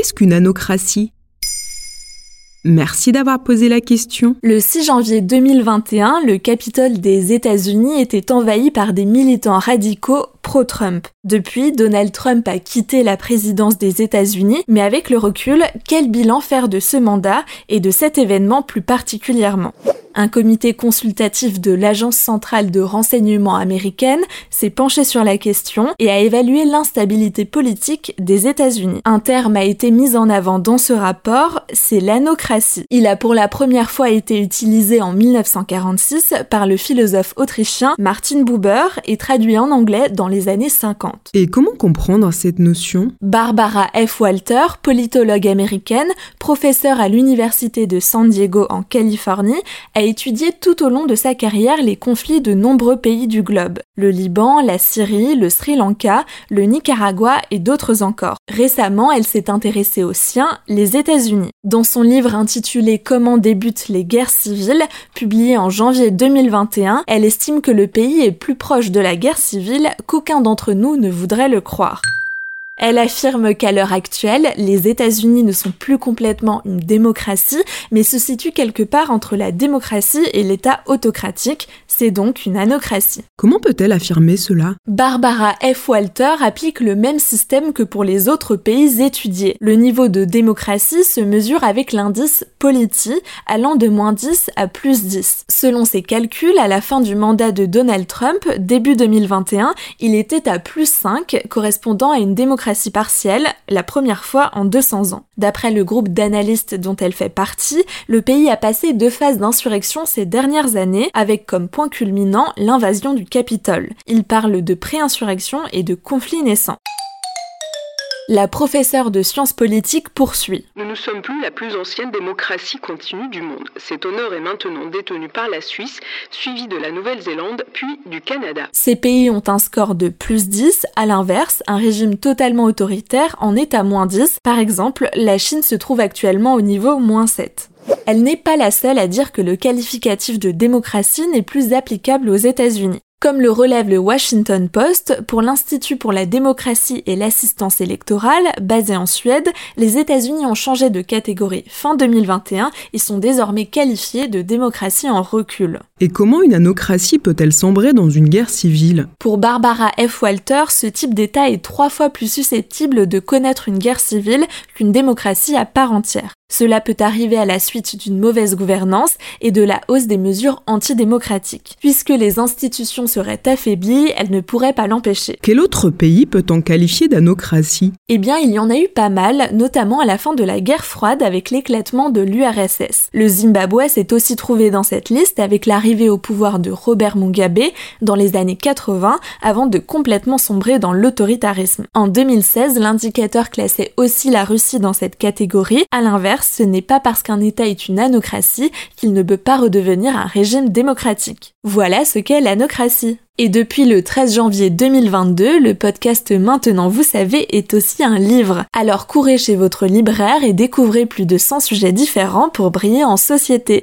qu'est-ce qu'une anocratie? Merci d'avoir posé la question. Le 6 janvier 2021, le Capitole des États-Unis était envahi par des militants radicaux pro-Trump. Depuis, Donald Trump a quitté la présidence des États-Unis, mais avec le recul, quel bilan faire de ce mandat et de cet événement plus particulièrement? Un comité consultatif de l'Agence centrale de renseignement américaine s'est penché sur la question et a évalué l'instabilité politique des États-Unis. Un terme a été mis en avant dans ce rapport, c'est l'anocratie. Il a pour la première fois été utilisé en 1946 par le philosophe autrichien Martin Buber et traduit en anglais dans les années 50. Et comment comprendre cette notion? Barbara F. Walter, politologue américaine, professeure à l'Université de San Diego en Californie, a étudié tout au long de sa carrière les conflits de nombreux pays du globe. Le Liban, la Syrie, le Sri Lanka, le Nicaragua et d'autres encore. Récemment, elle s'est intéressée aux siens, les États-Unis. Dans son livre intitulé Comment débutent les guerres civiles, publié en janvier 2021, elle estime que le pays est plus proche de la guerre civile qu'aucun d'entre nous ne voudrait le croire. Elle affirme qu'à l'heure actuelle, les États-Unis ne sont plus complètement une démocratie, mais se situent quelque part entre la démocratie et l'État autocratique. C'est donc une anocratie. Comment peut-elle affirmer cela? Barbara F. Walter applique le même système que pour les autres pays étudiés. Le niveau de démocratie se mesure avec l'indice Polity, allant de moins 10 à plus 10. Selon ses calculs, à la fin du mandat de Donald Trump, début 2021, il était à plus 5, correspondant à une démocratie partielle, la première fois en 200 ans. D'après le groupe d'analystes dont elle fait partie, le pays a passé deux phases d'insurrection ces dernières années, avec comme point culminant l'invasion du Capitole. Il parle de préinsurrection et de conflits naissants. La professeure de sciences politiques poursuit. Nous ne sommes plus la plus ancienne démocratie continue du monde. Cet honneur est maintenant détenu par la Suisse, suivi de la Nouvelle-Zélande, puis du Canada. Ces pays ont un score de plus 10. À l'inverse, un régime totalement autoritaire en est à moins 10. Par exemple, la Chine se trouve actuellement au niveau moins 7. Elle n'est pas la seule à dire que le qualificatif de démocratie n'est plus applicable aux États-Unis. Comme le relève le Washington Post, pour l'Institut pour la démocratie et l'assistance électorale, basé en Suède, les États-Unis ont changé de catégorie fin 2021 et sont désormais qualifiés de démocratie en recul. Et comment une anocratie peut-elle sombrer dans une guerre civile? Pour Barbara F. Walter, ce type d'État est trois fois plus susceptible de connaître une guerre civile qu'une démocratie à part entière. Cela peut arriver à la suite d'une mauvaise gouvernance et de la hausse des mesures antidémocratiques. Puisque les institutions seraient affaiblies, elles ne pourraient pas l'empêcher. Quel autre pays peut-on qualifier d'anocratie? Eh bien, il y en a eu pas mal, notamment à la fin de la guerre froide avec l'éclatement de l'URSS. Le Zimbabwe s'est aussi trouvé dans cette liste avec l'arrivée au pouvoir de Robert Mugabe dans les années 80 avant de complètement sombrer dans l'autoritarisme. En 2016, l'indicateur classait aussi la Russie dans cette catégorie. À l'inverse, ce n'est pas parce qu'un État est une anocratie qu'il ne peut pas redevenir un régime démocratique. Voilà ce qu'est l'anocratie. Et depuis le 13 janvier 2022, le podcast Maintenant vous savez est aussi un livre. Alors courez chez votre libraire et découvrez plus de 100 sujets différents pour briller en société.